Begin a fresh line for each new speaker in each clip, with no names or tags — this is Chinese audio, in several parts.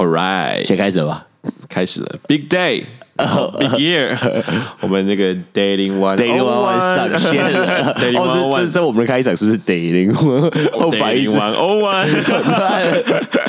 All right，
先开始吧。
开始了，Big Day。Big Year，我们那个 Dating One
Dating One 上线了。哦，这这这我们的开场是不是 Dating One？
哦，Dating One O One。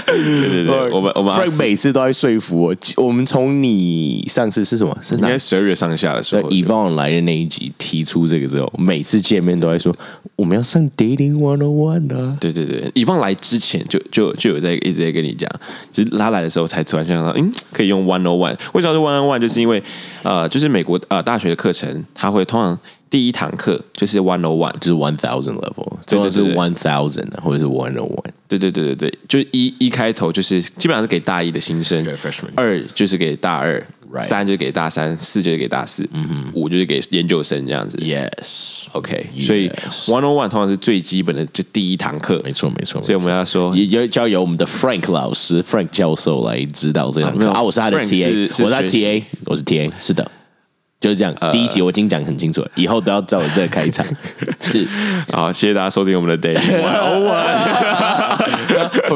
对 对对，我们我们
Frank 每次都在说服我。我们从你上次是什么？是
应该十二月上下的时候
e o n 来的那一集提出这个之后，每次见面都在说我们要上 Dating One O One 啊。
对对对 e o n 来之前就就就有在一直在跟你讲，只是他来的时候才突然想到，嗯，可以用 One O One。为什么是 One O One？就是因为呃，就是美国呃大学的课程，它会通常第一堂课就是 one o one，
就是 one thousand level，这个是 one thousand 或者是 one o one，
对对对对对，就一一开头就是基本上是给大一的新生
，freshman，
二就是给大二，三就是给大三，四就是给大四，嗯哼，五就是给研究生这样子
，yes，OK，
所以 One on One 通常是最基本的就第一堂课，
没错没错，
所以我们要说
也要交由我们的 Frank 老师 Frank 教授来指导这堂课。啊，我是他的 TA，我是他 TA，我是 TA，是的。就是这样，第一集我已经讲很清楚了，以后都要照我这个开场。是，
好，谢谢大家收听我们的 Day。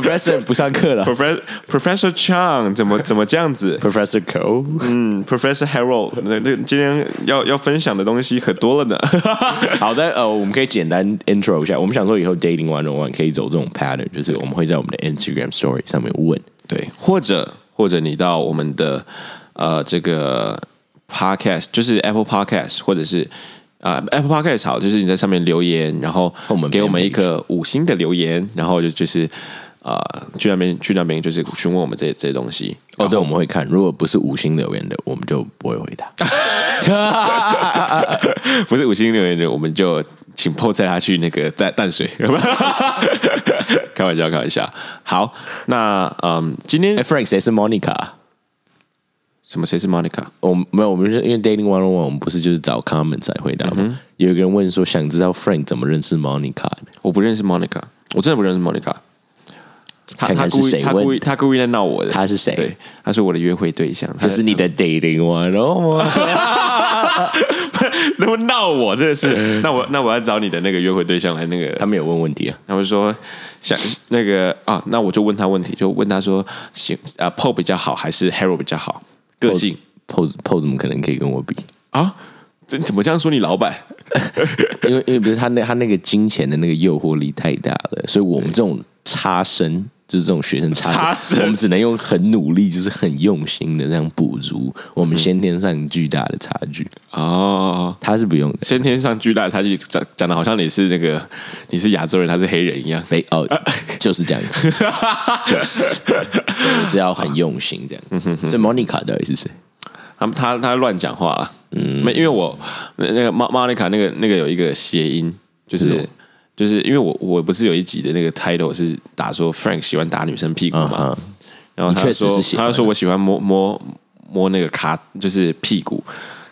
Professor 不上课了
，Professor Professor Chang 怎么怎么这样子
？Professor Cole，
嗯，Professor Harold，那那今天要要分享的东西可多了呢。
好的，呃，我们可以简单 intro 一下。我们想说以后 Dating One on One 可以走这种 pattern，就是我们会在我们的 Instagram Story 上面问，
对，或者或者你到我们的呃这个。Podcast 就是 Apple Podcast，或者是啊 Apple Podcast 好，就是你在上面留言，然后我们给我们一个五星的留言，然后就就是啊去那边去那边就是询问我们这这些东西。
哦，对，我们会看，如果不是五星留言的，我们就不会回答。
不是五星留言的，我们就请破菜他去那个淡淡水。开玩笑，开玩笑。好，那嗯，今天
Frank 谁是 Monica？
什么？谁是 Monica？
我没有，我们是因为 Dating One on One，我们不是就是找 comments 来回答吗？有一个人问说，想知道 Frank 怎么认识 Monica？
我不认识 Monica，我真的不认识 Monica。
他他故意
他故意他故意在闹我的。
他是谁？
对，他是我的约会对象，
就是你的 Dating One on One。
那么闹我，真的是。那我那我要找你的那个约会对象来那个。
他没有问问题啊，
他们说想那个啊，那我就问他问题，就问他说，行啊，Paul 比较好还是 Harold 比较好？个性
pose 怎么可能可以跟我比
啊？怎怎么这样说你老板？
因为因为不是他那他那个金钱的那个诱惑力太大了，所以我们这种差生。就是这种学生差生，我们只能用很努力，就是很用心的这样补足我们先天上巨大的差距。
哦，
他是不用
先天上巨大的差距，讲讲的好像你是那个你是亚洲人，他是黑人一样。
没哦，就是这样子，就是只要很用心这样。这 Monica 到底是谁？
他他他乱讲话。嗯，没，因为我那那个 Monica 那个那个有一个谐音，就是。就是因为我我不是有一集的那个 title 是打说 Frank 喜欢打女生屁股嘛，然后他说他说我喜欢摸摸摸那个卡就是屁股，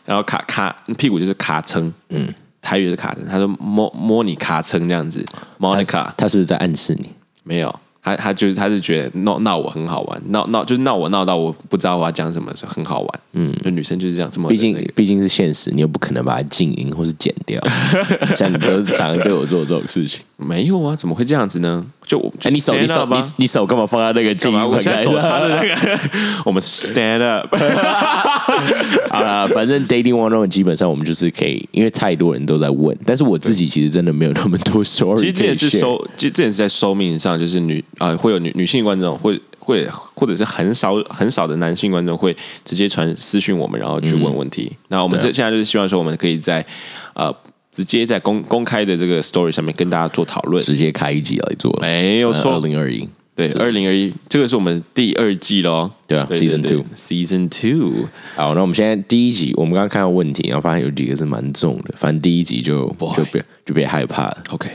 然后卡卡屁股就是卡撑，嗯，台语是卡撑，他说摸摸你卡撑这样子，Monica，
他是不是在暗示你？
没有。他他就是他是觉得闹闹我很好玩，闹闹就是闹我闹到我不知道我要讲什么，是很好玩。嗯，就女生就是这样，这么
毕竟毕竟是现实，你又不可能把它静音或是剪掉。像你都常对我做这种事情，
没有啊？怎么会这样子呢？就
哎，你手你手你你手干嘛放在那个静音？
我现在手插着那个，我们 stand up。
好了，反正 dating one on 基本上我们就是可以，因为太多人都在问，但是我自己其实真的没有那么多 story。
其实这也是收，其实这也是在收命上，就是女。啊，会有女女性观众，会会或者是很少很少的男性观众会直接传私讯我们，然后去问问题。那我们这现在就是希望说，我们可以在呃直接在公公开的这个 story 上面跟大家做讨论，
直接开一集来做，
没有错。
二零二一，
对，二零二一，这个是我们第二季喽，
对啊，season
two，season two。
好，那我们现在第一集，我们刚刚看到问题，然后发现有几个是蛮重的，反正第一集就就别就别害怕了。
OK，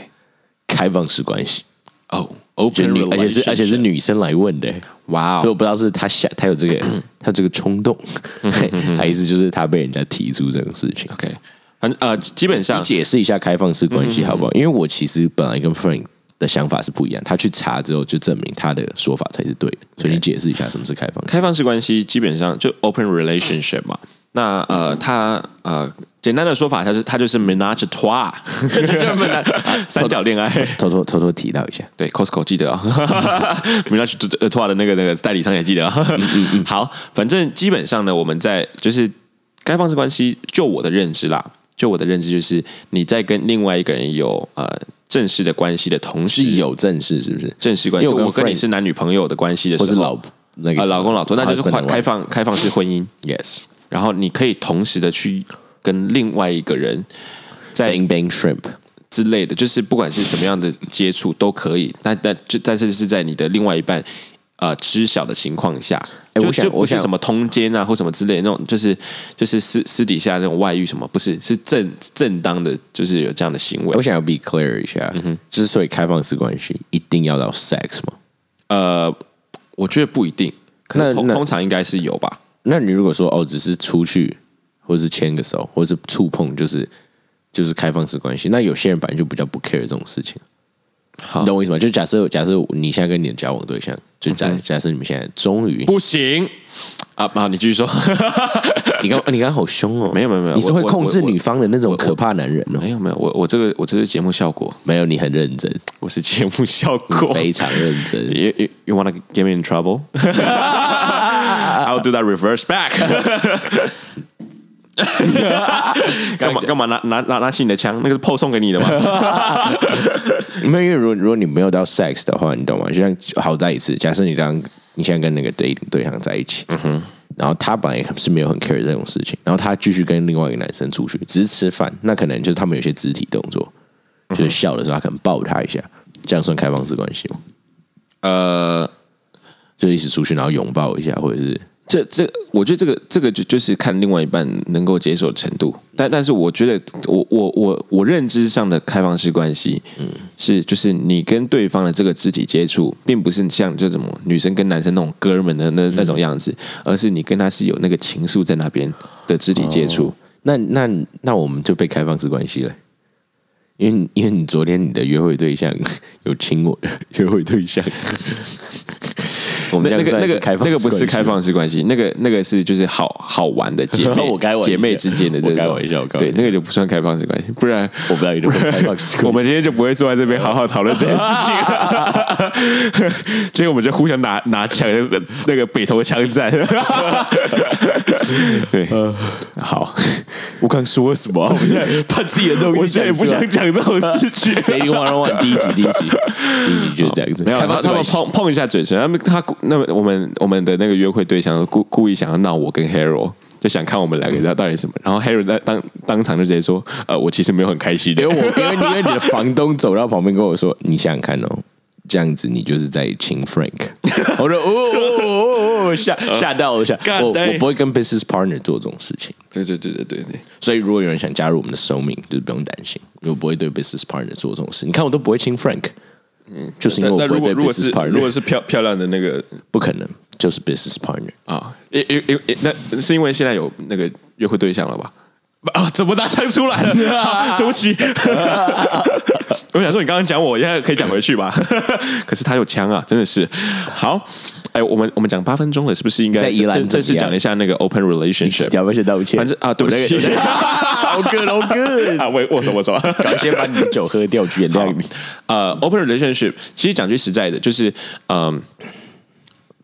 开放式关系
哦。
女，而且是而且是女生来问的，哇！所以我不知道是他想他有这个 他这个冲动，还是就是他被人家提出这种事情。
OK，呃，基本上
解释一下开放式关系好不好？因为我其实本来跟 Frank 的想法是不一样，他去查之后就证明他的说法才是对的。所以你解释一下什么是开放？
开放式关系基本上就 open relationship 嘛。那呃，他呃，简单的说法，他是他就是 menage trois，三角恋爱。
偷偷偷偷提到一下，
对，Costco 记得啊，menage trois 的那个那个代理商也记得啊。好，反正基本上呢，我们在就是开放式关系，就我的认知啦，就我的认知就是你在跟另外一个人有呃正式的关系的同时，
是有正式是不是？
正式关系，
因为我跟
你是男女朋友的关系的时候，
或是老那个
呃老公老婆，那就是换开放开放式婚姻
，yes
然后你可以同时的去跟另外一个人在
bang bang shrimp
之类的，就是不管是什么样的接触都可以，但但就但是是在你的另外一半呃知晓的情况下，就
哎我想
就不是什么通奸啊或什么之类的那种，就是就是私私底下那种外遇什么，不是是正正当的，就是有这样的行为
我。想要 be clear 一下，嗯之所以开放式关系一定要到 sex 吗？
呃，我觉得不一定，可是
那那
通通常应该是有吧。
那你如果说哦，只是出去，或者是牵个手，或者是触碰，就是就是开放式关系，那有些人本来就比较不 care 这种事情。
好
你懂我意思吗？就假设假设你现在跟你的交往对象，就假、假设你们现在终于，
不行啊！好，你继续说。
你刚你刚刚好凶哦，
没有没有没有
你是会控制女方的那种可怕男人哦。
没有没有，我我这个我这是节目效果，
没有，你很认真，
我是节目效果。
非常认真。
You, you, to get me in trouble? I'll do that reverse back. 干嘛干嘛拿拿拿拿起你的枪？那个是 PO 送给你的吗？
没有，因为如果如果你没有到 sex 的话，你懂吗？就像好在一次，假设你刚你现在跟那个 dating 对象在一起，嗯哼，然后他本来是没有很 care 这种事情，然后他继续跟另外一个男生出去，只是吃饭，那可能就是他们有些肢体动作，就是笑的时候他可能抱他一下，这样算开放式关系吗？
呃，
就一起出去，然后拥抱一下，或者是
这这，我觉得这个这个就就是看另外一半能够接受的程度。但但是我觉得我我我我认知上的开放式关系，嗯，是就是你跟对方的这个肢体接触，并不是像这种女生跟男生那种哥们的那那种样子，而是你跟他是有那个情愫在那边的肢体接触。
那那那我们就被开放式关系了。因为因为你昨天你的约会对象 有亲我的 约会对象，我们
那那个那个
开放
那个不是开放式关系，那个那个是就是好好玩的姐妹，姐妹之间的这种，
玩笑
对，那个就不算开放式关系，不然
我不知道你就会开放式关系
我们今天就不会坐在这边好好讨论这件事情，今天我们就互相拿拿枪，那个那个北头枪战，对，好，
我刚说什么啊？我现在把自己的东西
我现在也不想讲这种事情。
Dating One on One 第一集，第一集，第一集就是这样子。
没有，他他们碰碰一下嘴唇，他们他那么我们我们的那个约会对象故故意想要闹我跟 Hero，就想看我们两个到底什么，然后 Hero 在当当场就直接说，呃，我其实没有很开心的
因为我因为因为你的房东走到旁边跟我说，你想想看哦，这样子你就是在亲 Frank。我说哦吓 吓到我，吓我我不会跟 business partner 做这种事情。
对对对对对对，
所以如果有人想加入我们的寿命，就是不用担心，因为我不会对 business partner 做这种事。你看我都不会亲 Frank，嗯，就是因为我不会对 business
是
partner，
如果是漂漂亮的那个
不可能，就是 business partner。
啊，因因因因那是因为现在有那个约会对象了吧？啊，怎么拿枪出来了？啊 对不起，我想说你刚刚讲我，现在可以讲回去吧？可是他有枪啊，真的是好。哎，我们我们讲八分钟了，是不是应该
在宜兰
正正式讲一下那个 open relationship？
要不要先道歉？
反正啊，对不起，
好 good，好 good。
啊，握握手握手。
赶快先把你的酒喝掉，去原谅你。
呃，open relationship，其实讲句实在的，就是嗯、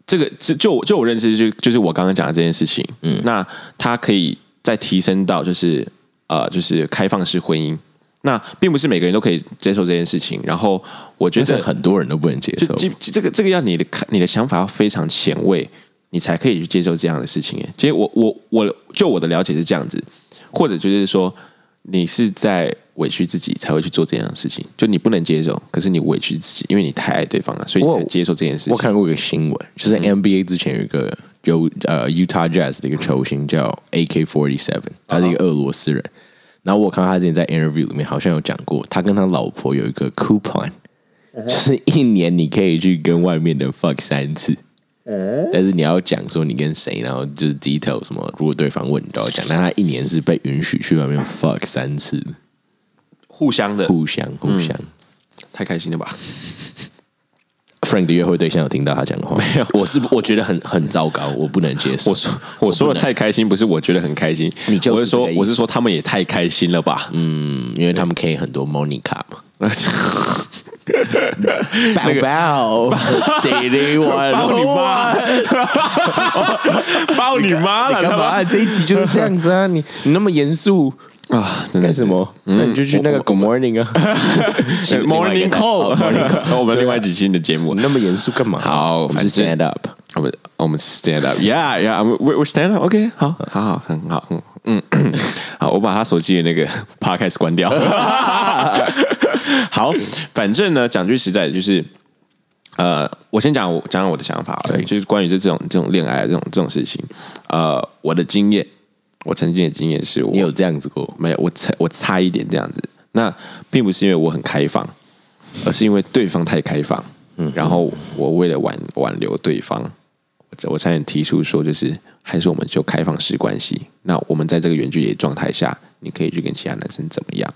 这个就就我就我认知就就是我刚刚讲的这件事情，嗯，那它可以再提升到就是呃就是开放式婚姻，那并不是每个人都可以接受这件事情，然后我觉得
很多人都不能接受。
这这个这个要你的看你的想法要非常前卫，你才可以去接受这样的事情。哎，其实我我我就我的了解是这样子，或者就是说你是在委屈自己才会去做这样的事情，就你不能接受，可是你委屈自己，因为你太爱对方了，所以你才接受这件事情。
我看过一个新闻，就是 NBA 之前有一个有呃 Utah Jazz 的一个球星叫 AK Forty Seven，他是一个俄罗斯人。然后我看到他之前在 interview 里面好像有讲过，他跟他老婆有一个 coupon，就是一年你可以去跟外面的 fuck 三次。但是你要讲说你跟谁，然后就是 detail 什么，如果对方问你都要讲。但他一年是被允许去外面 fuck 三次，
互相的，
互相互相。
太开心了吧？
Frank 的约会对象有听到他讲的话？没有，我是我觉得很很糟糕，我不能接受。
我说我说的太开心，不是我觉得很开心，
你就
是说我是说他们也太开心了吧？
嗯，因为他们可以很多 Monica 嘛。包包，弟弟玩，
包你妈，包你妈了，
干嘛？这一集就是这样子啊！你你那么严肃
啊？
干什么？那你就去那个 Good Morning 啊，
Morning Call，我们另外几期的节目，
那么严肃干嘛？
好，
我们 Stand Up，
我们我们 Stand Up，Yeah Yeah，We We Stand Up，OK，好，好好，很好，嗯嗯，好，我把他手机的那个 Podcast 关掉。好，反正呢，讲句实在的，就是，呃，我先讲我讲讲我的想法，对，就是关于这这种这种恋爱这种这种事情，呃，我的经验，我曾经的经验是我
你有这样子过
没有？我差我差一点这样子，那并不是因为我很开放，而是因为对方太开放，嗯，然后我为了挽挽留对方，我我差点提出说，就是还是我们就开放式关系，那我们在这个远距离状态下，你可以去跟其他男生怎么样？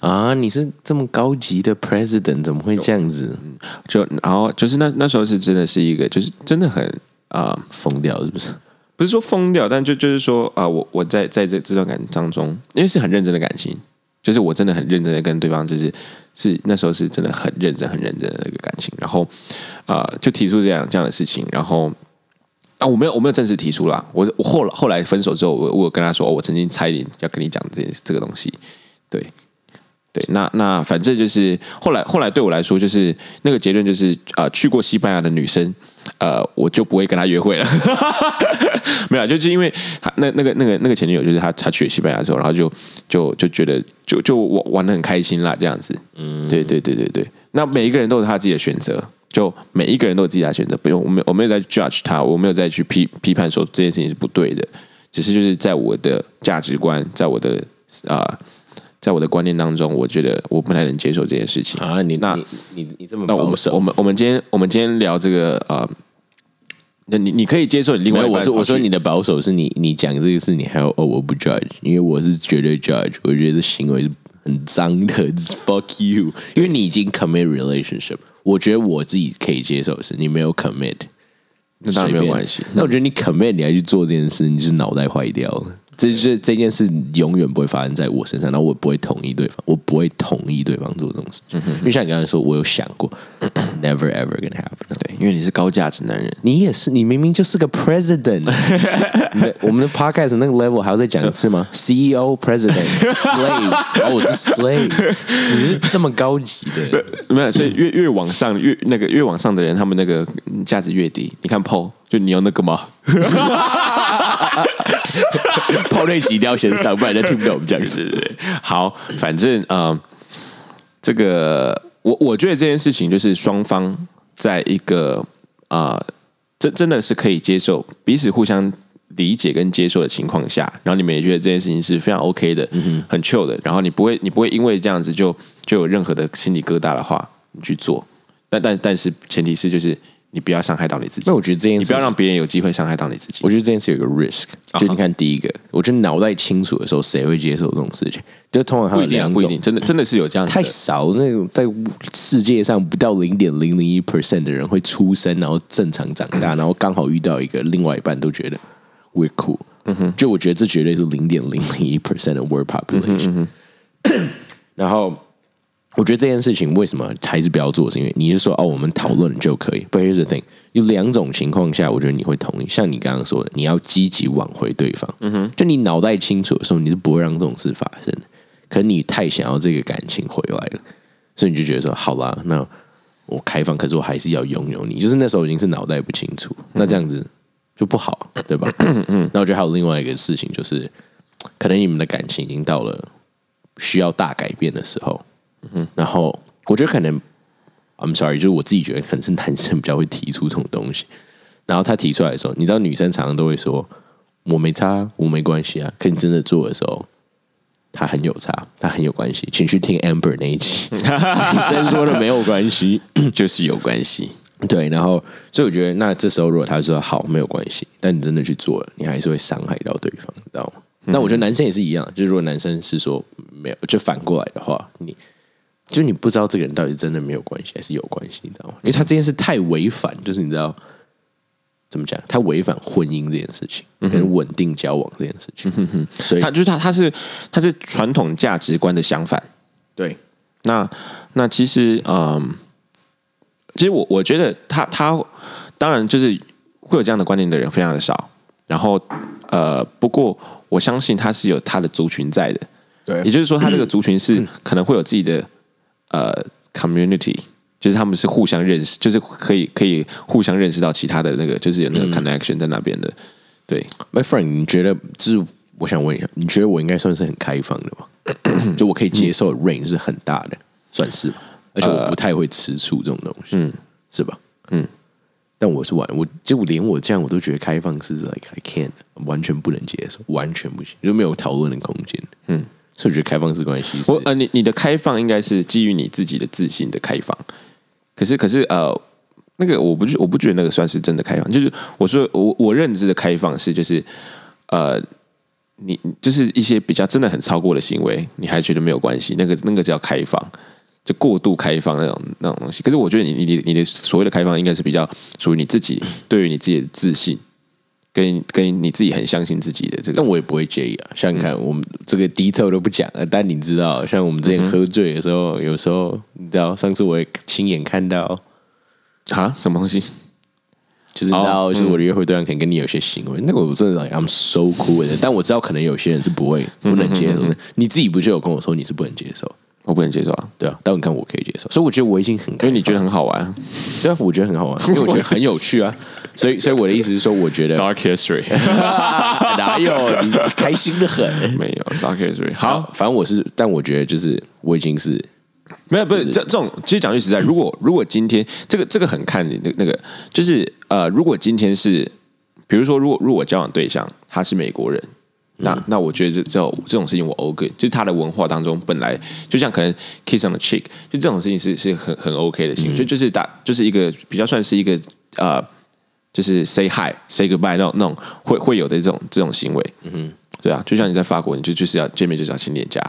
啊！你是这么高级的 president，怎么会这样子？
就然后就是那那时候是真的是一个，就是真的很啊
疯掉，是不是？
不是说疯掉，但就就是说啊，我我在在这这段感情当中，因为是很认真的感情，就是我真的很认真的跟对方，就是是那时候是真的很认真很认真的一个感情，然后啊就提出这样这样的事情，然后啊我没有我没有正式提出啦，我我后来后来分手之后，我我有跟他说，我曾经差一点要跟你讲这这个东西，对。对，那那反正就是后来后来对我来说，就是那个结论就是呃，去过西班牙的女生，呃，我就不会跟她约会了。没有，就是因为那那个那个那个前女友，就是她她去了西班牙之后，然后就就就觉得就就玩玩的很开心啦，这样子。嗯，对对对对对。那每一个人都有他自己的选择，就每一个人都有自己的选择，不用我没我没有在 judge 他，我没有再去批批判说这件事情是不对的，只是就是在我的价值观，在我的啊。在我的观念当中，我觉得我不太能接受这件事情
啊！你
那，
你你这么
那我们我们我们今天我们今天聊这个呃，那你你可以接受你另外
我说我说你的保守是你你讲这个事你还有哦我不 judge，因为我是绝对 judge，我觉得这行为是很脏的，fuck you，因为你已经 commit relationship，我觉得我自己可以接受是你没有 commit，
那当然没有关系。
那我觉得你 commit 你还去做这件事，你是脑袋坏掉了。这这这件事永远不会发生在我身上，然后我不会同意对方，我不会同意对方做这种事。因为像你刚才说，我有想过，never ever gonna happen。
对，因为你是高价值男人，
你也是，你明明就是个 president。我们的 podcast 那个 level 还要再讲一次吗？CEO、president、slave，哦，我是 slave，你是这么高级的，
没有，所以越越往上，越那个越往上的人，他们那个价值越低。你看 Paul，就你有那个吗？
泡瑞奇一定要先上，不然就听不到我们讲什么。
好，反正呃，这个我我觉得这件事情就是双方在一个啊，真真的是可以接受彼此互相理解跟接受的情况下，然后你们也觉得这件事情是非常 OK 的，很 chill 的，然后你不会你不会因为这样子就就有任何的心理疙瘩的话，你去做。但但但是前提是就是。你不要伤害到你自己。
那我觉得这件事，
你不要让别人有机会伤害到你自己。
我觉得这件事有个 risk，就你看第一个，我觉得脑袋清楚的时候，谁会接受这种事情？就通常
不一定，不一定，真的真的是有这样
太少。那种在世界上不到零点零零一 percent 的人会出生，然后正常长大，然后刚好遇到一个另外一半都觉得 we're cool。嗯哼，就我觉得这绝对是零点零零一 percent 的 world population。然后。我觉得这件事情为什么还是不要做？是因为你是说哦，我们讨论就可以。But here's the thing，有两种情况下，我觉得你会同意。像你刚刚说的，你要积极挽回对方。嗯哼，就你脑袋清楚的时候，你是不会让这种事发生的。可你太想要这个感情回来了，所以你就觉得说，好啦，那我开放，可是我还是要拥有你。就是那时候已经是脑袋不清楚，那这样子就不好，对吧？嗯那我觉得还有另外一个事情，就是可能你们的感情已经到了需要大改变的时候。嗯，然后我觉得可能，I'm sorry，就是我自己觉得可能是男生比较会提出这种东西。然后他提出来的时候，你知道女生常常都会说我没差，我没关系啊。可你真的做的时候，他很有差，他很有关系。请去听 Amber 那一期，女生说的没有关系，
就是有关系。
对，然后所以我觉得，那这时候如果他说好没有关系，但你真的去做了，你还是会伤害到对方，知道吗？那我觉得男生也是一样，就是如果男生是说没有，就反过来的话，你。就你不知道这个人到底真的没有关系还是有关系，你知道吗？因为他这件事太违反，就是你知道怎么讲，他违反婚姻这件事情，跟稳定交往这件事情，所以
他就是他他是他是传统价值观的相反。
对，
那那其实嗯，其实我我觉得他他当然就是会有这样的观念的人非常的少，然后呃，不过我相信他是有他的族群在的，
对。
也就是说他这个 族群是可能会有自己的呃 community。就是他们是互相认识，就是可以可以互相认识到其他的那个，就是有那个 connection 在那边的。对
，My friend，你觉得就是我想问一下，你觉得我应该算是很开放的吗？就我可以接受 range 是很大的，算是吧。而且我不太会吃醋这种东西，嗯，是吧？嗯。但我是完，我就连我这样我都觉得开放是 like I can't 完全不能接受，完全不行，就没有讨论的空间。嗯，所以我觉得开放式关系是
我呃，你你的开放应该是基于你自己的自信的开放。可是可是呃，那个我不我不觉得那个算是真的开放，就是我说我我认知的开放是就是呃，你就是一些比较真的很超过的行为，你还觉得没有关系，那个那个叫开放，就过度开放那种那种东西。可是我觉得你你你你的所谓的开放，应该是比较属于你自己对于你自己的自信。跟跟你自己很相信自己的这个，
但我也不会介意啊。像你看，我们这个 detail 都不讲了，但你知道，像我们之前喝醉的时候，有时候你知道，上次我也亲眼看到，
啊，什么东西？
就是你知道，就是我的约会对象可能跟你有些行为，那个我真的 like I'm so cool 的。但我知道，可能有些人是不会不能接受的。你自己不就有跟我说你是不能接受？
我不能接受啊，
对啊，但你看我可以接受，所以我觉得我已经很，因
因为你觉得很好玩。
对啊，我觉得很好玩，因为我觉得很有趣啊。所以，所以我的意思是说，我觉得
Dark history
哪有你开心的很？
没有 Dark history。好，
反正我是，但我觉得就是我已经是
没有不是这这种，其实讲句实在，如果如果今天这个这个很看你那那个，就是呃，如果今天是比如说，如果如果我交往对象他是美国人，那那我觉得这这种这种事情我 OK，就是他的文化当中本来就像可能 kiss on the cheek，就这种事情是是很很 OK 的行为，就就是打就是一个比较算是一个呃，就是 say hi say goodbye 那种那种会会有的这种这种行为，嗯哼，对啊，就像你在法国，你就就是要见面就是要亲脸颊，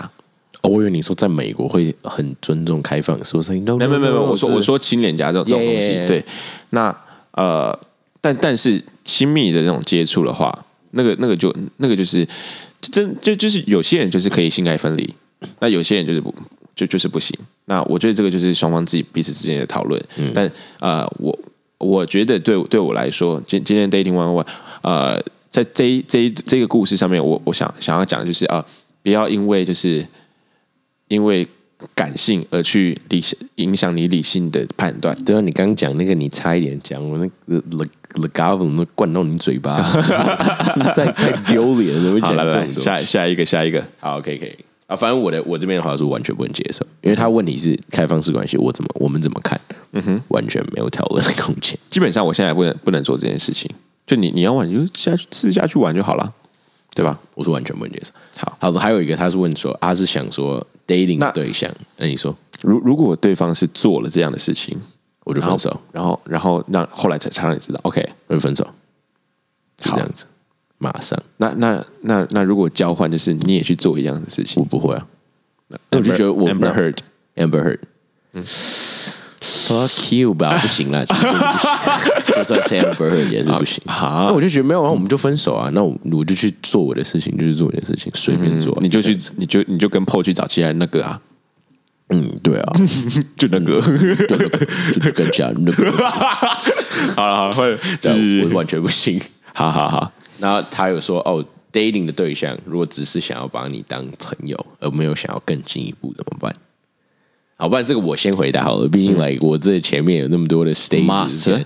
哦，我以为你说在美国会很尊重开放，说声 no，
没有没有没有，我说我说亲脸颊这种这种东西.对，那呃，但但是亲密的这种接触的话，那个那个就那个就是真就就是有些人就是可以性爱分离，那有些人就是不就就是不行。那我觉得这个就是双方自己彼此之间的讨论。但呃，我我觉得对对我来说，今今天 dating one one 呃，在这一这一这个故事上面，我我想想要讲的就是啊、不要因为就是因为感性而去理性影响你理性的判断。
对啊，你刚刚讲那个，你差一点讲我那个 le le g a v e 都灌到你嘴巴，实在太丢脸了，
好，
讲
来来来，
这种东西？
下下一个下一个，
好，可以可以啊，反正我的我这边的话是完全不能接受，因为他问题是开放式关系，我怎么我们怎么看？嗯哼，完全没有讨论的空间。
基本上我现在不能不能做这件事情。就你你要玩，你就下去私下去玩就好了，对吧？
我是完全不能接受。
好，
好的，还有一个他是问说，他是想说 dating
那
对象，那你说
如如果对方是做了这样的事情，
我就分手，
然后然后让后来才才让你知道，OK，
我就分手，就这样子，马上。
那那那那如果交换就是你也去做一样的事情？
我，不会啊，那我就觉得我
Amber Heard
Amber Heard，嗯，fuck you 吧，不行了，就是不行。就算是 Amber Heard 也是不行。那，我就觉得没有啊，我们就分手啊。那我我就去做我的事情，就是做我的事情，随便做。
你就去你就你就跟 PO 去找其他人那个啊，
嗯，对啊，
就那个，
就那个跟家那个，
好 了好了，会就
对我
是
完全不行。
好好好，
然后他有说哦，dating 的对象如果只是想要把你当朋友，而没有想要更进一步，怎么办？好，不然这个我先回答好了，毕竟来我这前面有那么多的 stage。
Master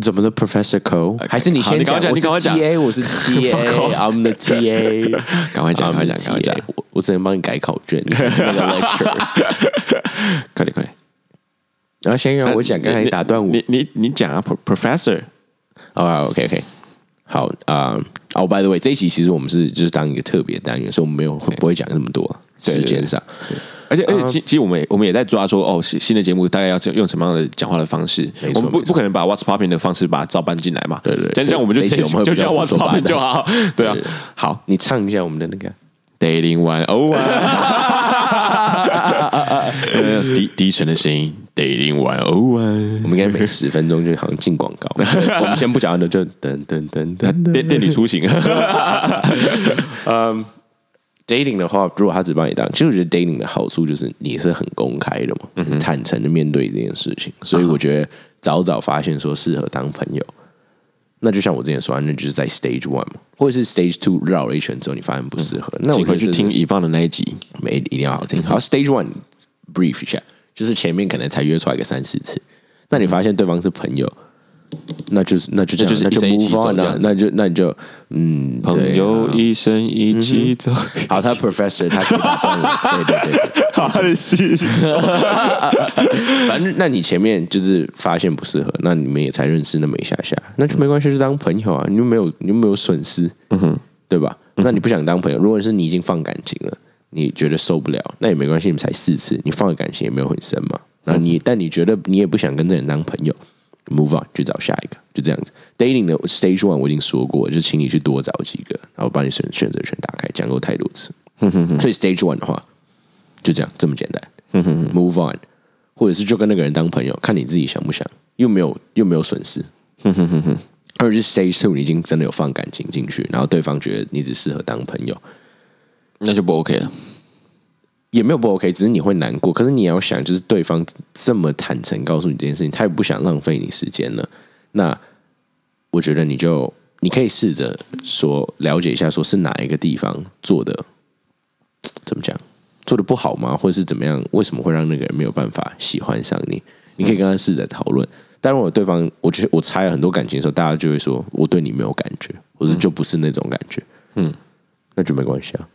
怎么的，Professor Cole？还是你先
好你赶快讲
我是
你赶快讲
TA，我是 TA，I'm the TA。
赶快讲赶快讲
I'm
赶快讲
我我只能帮你改考卷，你才是那个 lecture。
快点快点，
然后先让我讲，刚才你打断我。
你你你讲啊，Pro-，Professor，
哦，OK OK，好啊。哦，by the way，这一期其实我们是就是当一个特别单元，所以我们没有会不会讲那么多时间上。
而且而且，其其实我们也我们也在抓说，哦，新新的节目大概要用什么样的讲话的方式？我们不不可能把 What's Popping 的方式把它照搬进来嘛？
对对
但这样我们就就叫 What's
说白
Popping 就好。对啊好
你唱一下我们的那个。
，Dating One O One，啊啊啊低低沉的声音，dating one o one，
我们应该每十分钟就好像进广告。我们先不讲了，就噔噔噔噔
电电力出行啊。
嗯，dating 的话，如果他只帮你当，其实我觉得 dating 的好处就是你是很公开的嘛，嗯坦诚的面对这件事情，所以我觉得早早发现说适合当朋友。那就像我之前说，那就是在 stage one 嘛，或者是 stage two 绕了一圈之后，你发现不适合，那我
回去听乙方的那一集，
没一定要好听。好，stage one brief 一下，就是前面可能才约出来个三四次，那你发现对方是朋友。那就是那就这样，那就 move on 了，那就那你就嗯，
朋友一生一起走。
好，他 professor 他可以对对对，
好的是，
反正那你前面就是发现不适合，那你们也才认识那么一下下，那就没关系，就当朋友啊，你又没有你又没有损失，嗯哼，对吧？那你不想当朋友，如果是你已经放感情了，你觉得受不了，那也没关系，你们才四次，你放的感情也没有很深嘛。那你但你觉得你也不想跟这人当朋友。Move on，去找下一个，就这样子。Dating 的 Stage One 我已经说过，就请你去多找几个，然后把你选选择权打开，讲过太多次。所以 Stage One 的话，就这样这么简单。Move on，或者是就跟那个人当朋友，看你自己想不想，又没有又没有损失。或者是 Stage Two，你已经真的有放感情进去，然后对方觉得你只适合当朋友，
那就不 OK 了。
也没有不 OK，只是你会难过。可是你要想，就是对方这么坦诚告诉你这件事情，他也不想浪费你时间了。那我觉得你就你可以试着说了解一下，说是哪一个地方做的怎么讲做的不好吗？或者是怎么样？为什么会让那个人没有办法喜欢上你？你可以跟他试着讨论。但如果对方，我觉得我猜了很多感情的时候，大家就会说我对你没有感觉，或者就不是那种感觉。嗯，那就没关系啊。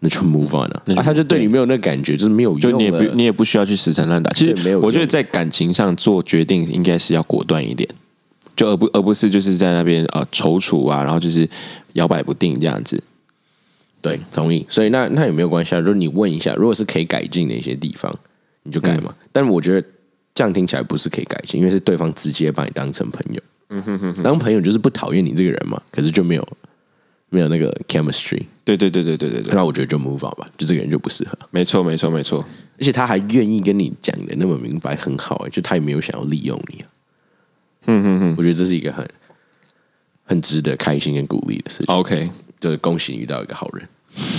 那就 move on 了，啊，他就对你没有那感觉，就是没有用，
就你也不你也不需要去死缠烂打。其实没有，我觉得在感情上做决定应该是要果断一点，就而不而不是就是在那边呃踌躇啊，然后就是摇摆不定这样子。
对，同意。所以那那也没有关系啊。如果你问一下，如果是可以改进的一些地方，你就改嘛。但是我觉得这样听起来不是可以改进，因为是对方直接把你当成朋友。嗯哼哼，当朋友就是不讨厌你这个人嘛，可是就没有。没有那个 chemistry，
对对对对对对对，
那我觉得就 move on 吧，就这个人就不适合。
没错没错没错，
而且他还愿意跟你讲的那么明白，很好哎，就他也没有想要利用你啊。嗯哼哼，我觉得这是一个很很值得开心跟鼓励的事情。
OK，
就是恭喜你遇到一个好人，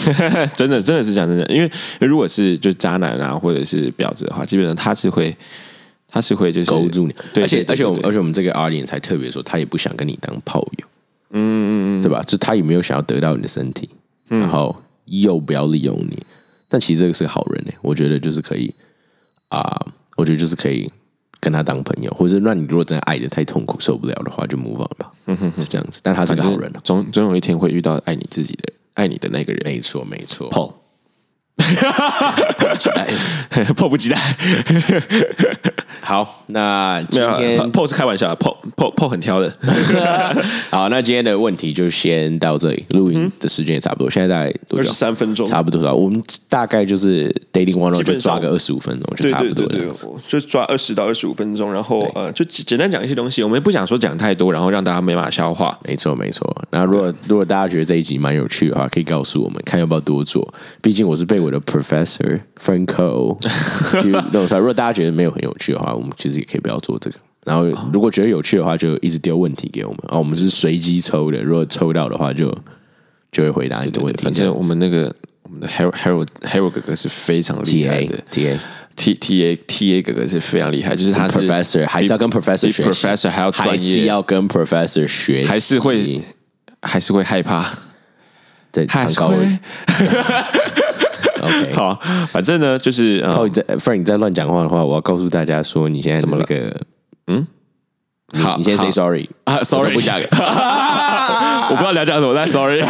真的真的是讲真的，因为如果是就渣男啊或者是婊子的话，基本上他是会他是会就是
勾住你，而且而且我们而且我们这个阿莲才特别说，他也不想跟你当炮友。嗯嗯嗯，对吧？就他也没有想要得到你的身体，然后又不要利用你。但其实这个是个好人呢，我觉得就是可以啊，我觉得就是可以跟他当朋友，或者让你如果真的爱的太痛苦受不了的话，就 move on 吧。嗯哼，就这样子。但他是个好人，
总总有一天会遇到爱你自己的、爱你的那个人。
没错，没错。
Paul，迫不及待，迫不及待。
好，那今天
PO 是开玩笑，PO PO PO 很挑的。
好，那今天的问题就先到这里，录音的时间也差不多，现在在多久？
三分钟，
差不多。我们大概就是 dating one 就抓个二十五分钟，就差不多。
对对对，就抓二十到二十五分钟，然后呃，就简单讲一些东西。我们不想说讲太多，然后让大家没法消化。
没错没错。那如果如果大家觉得这一集蛮有趣的话，可以告诉我们，看要不要多做。毕竟我是被我的 professor Franco 去弄出来。如果大家觉得没有很有趣的话，我们其实也可以不要做这个，然后如果觉得有趣的话，就一直丢问题给我们。啊，我们是随机抽的，如果抽到的话，就就会回答你的问题。
反正我们那个我们的 Hero Hero Hero 哥哥是非常厉害的
，T A
T T A T A 哥哥是非常厉害，就是他是
Professor，还是要跟 Professor 学
，Professor 还要专业，
要跟 Professor 学，
还是会还是会害怕，
对，
太高。
OK，
好，反正呢，就是
呃，在 Frank 在乱讲话的话，我要告诉大家说，你现在
怎么
那个，嗯，好，你先 say sorry
啊，sorry。
不讲，
我不知道你要讲什么，但 sorry。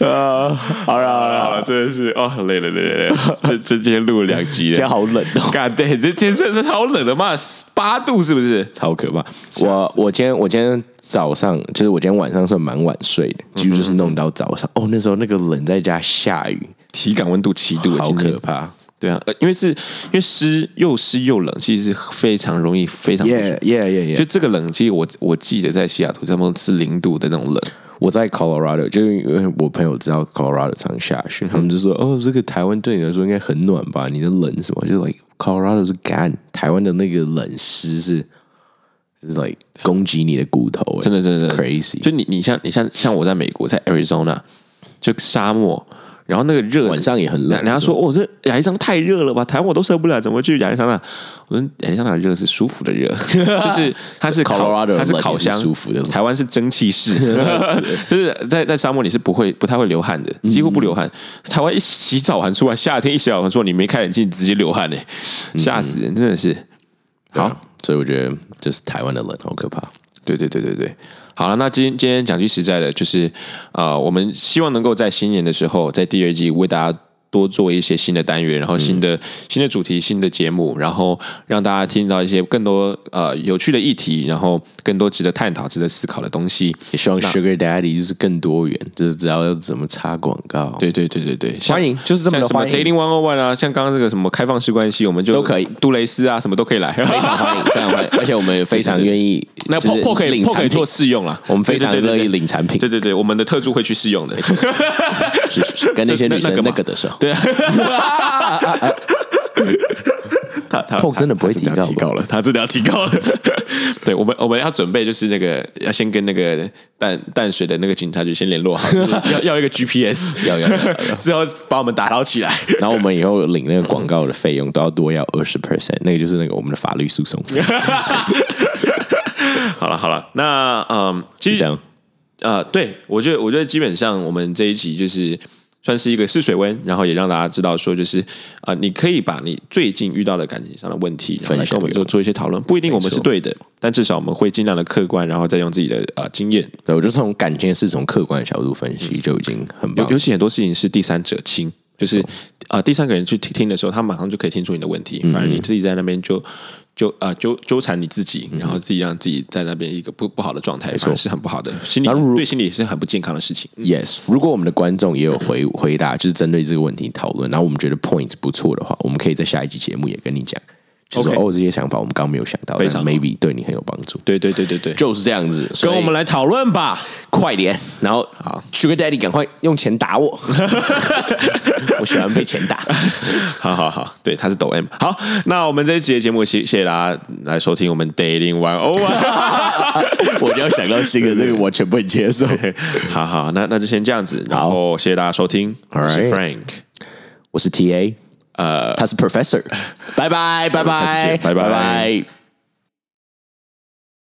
啊，好了好了好了，真的是哦，累了累了累了，这这今天录了两集了，
今天好冷哦，
干对，这今天真的好冷的嘛，八度是不是？
超可怕。我我今天我今天早上，就是我今天晚上算蛮晚睡的，几乎就是弄到早上。哦，那时候那个冷在家下雨，
体感温度七度，
好可怕。
对啊，因为是因为湿又湿又冷，其实是非常容易非常。
yeah yeah yeah yeah，！
就这个冷，其实我我记得在西雅图，他们是零度的那种冷。
我在 Colorado，就因为我朋友知道 Colorado 常下雪，他们就说：“哦，这个台湾对你来说应该很暖吧？你的冷什么？”就 like Colorado 是干，台湾的那个冷湿是就是 like 攻击你的骨头、欸，
真的真的
crazy。
就你你像你像像我在美国，在 Arizona 就沙漠，然后那个热
晚上也很冷
人家说哦，这亚利桑那太热了吧，台湾我都受不了，怎么去亚利桑那？我说亚利桑那的热是舒服的热，就是它是烤它是烤箱，
舒服的
台湾是蒸汽式，就是在在沙漠里是不会不太会流汗的，几乎不流汗。台湾一洗澡完出来，夏天一洗澡完出来，你没开冷气，你直接流汗嘞，吓死人，真的是。好，
好，所以我觉得就是台湾的冷好可怕。
对对对对对，好了，那今今天讲句实在的，就是呃，我们希望能够在新年的时候，在第二季为大家多做一些新的单元，然后新的、新的主题、新的节目，然后让大家听到一些更多呃有趣的议题，然后更多值得探讨、值得思考的东西。
也希望 Sugar Daddy 就是更多元，就是知道要怎么插广告，
对对对对对，像
欢迎，就是这么欢迎
，Dating One On One 啊，像刚刚这个什么开放式关系，我们就
都可以。
杜蕾斯啊，什么都可以来，
非常欢迎，非常欢迎，而且我们也非常愿意，
那
就是
PO PO 可以
领
PO 可以做，试用了，
我们非常乐意领产品，
对对对，我们的特助会去试用的。
是是是，跟那些女生
那那个
的时候，
对啊，他他
真的不会提高吧？
提高了，他真的要提高了。对，我们我们要准备，就是那个要先跟那个淡淡水的那个警察局先联络好，要要一个 GPS，
要要
之后把我们打捞起来。
然后我们以后领那个广告的费用都要多要二十 percent，那个就是那个我们的法律诉讼费，
好了好了，那嗯，其实呃，对我觉得，我觉得基本上我们这一集就是算是一个试水温，然后也让大家知道说，就是啊、呃你可以把你最近遇到的感情上的问题，然后来
分享给我们
跟我们做做一些讨论，不一定我们是对的，但至少我们会尽量的客观，然后再用自己的呃经验，
对我就从感情是从客观的角度分析就已经很棒
尤尤其很多事情是第三者清。就是啊、呃第三个人去听听的时候，他马上就可以听出你的问题，反而你自己在那边就就啊、呃纠纠缠你自己，然后自己让自己在那边一个不不好的状态，反而是很不好的，心理对心理是很不健康的事情。
Yes，如果我们的观众也有回回答，就是针对这个问题讨论，然后我们觉得 points 不错的话，我们可以在下一集节目也跟你讲，就是
OK
哦这些想法我们刚没有想到，
非常
maybe 对你很有帮助，
对对对对对，
就是这样子，
跟我们来讨论吧。
快点，然后
好
，Sugar Daddy 赶快用钱打我，我喜欢被钱打。
好好好，对，他是抖 M。好，那我们这一集的节目，谢谢大家来收听我们 Dating One O One。
我就要想到新的这个完全不能接受。
好好，那那就先这样子，然后谢谢大家收听，我是 Frank，
我是 TA，呃，他是 Professor，拜拜拜
拜拜
拜拜。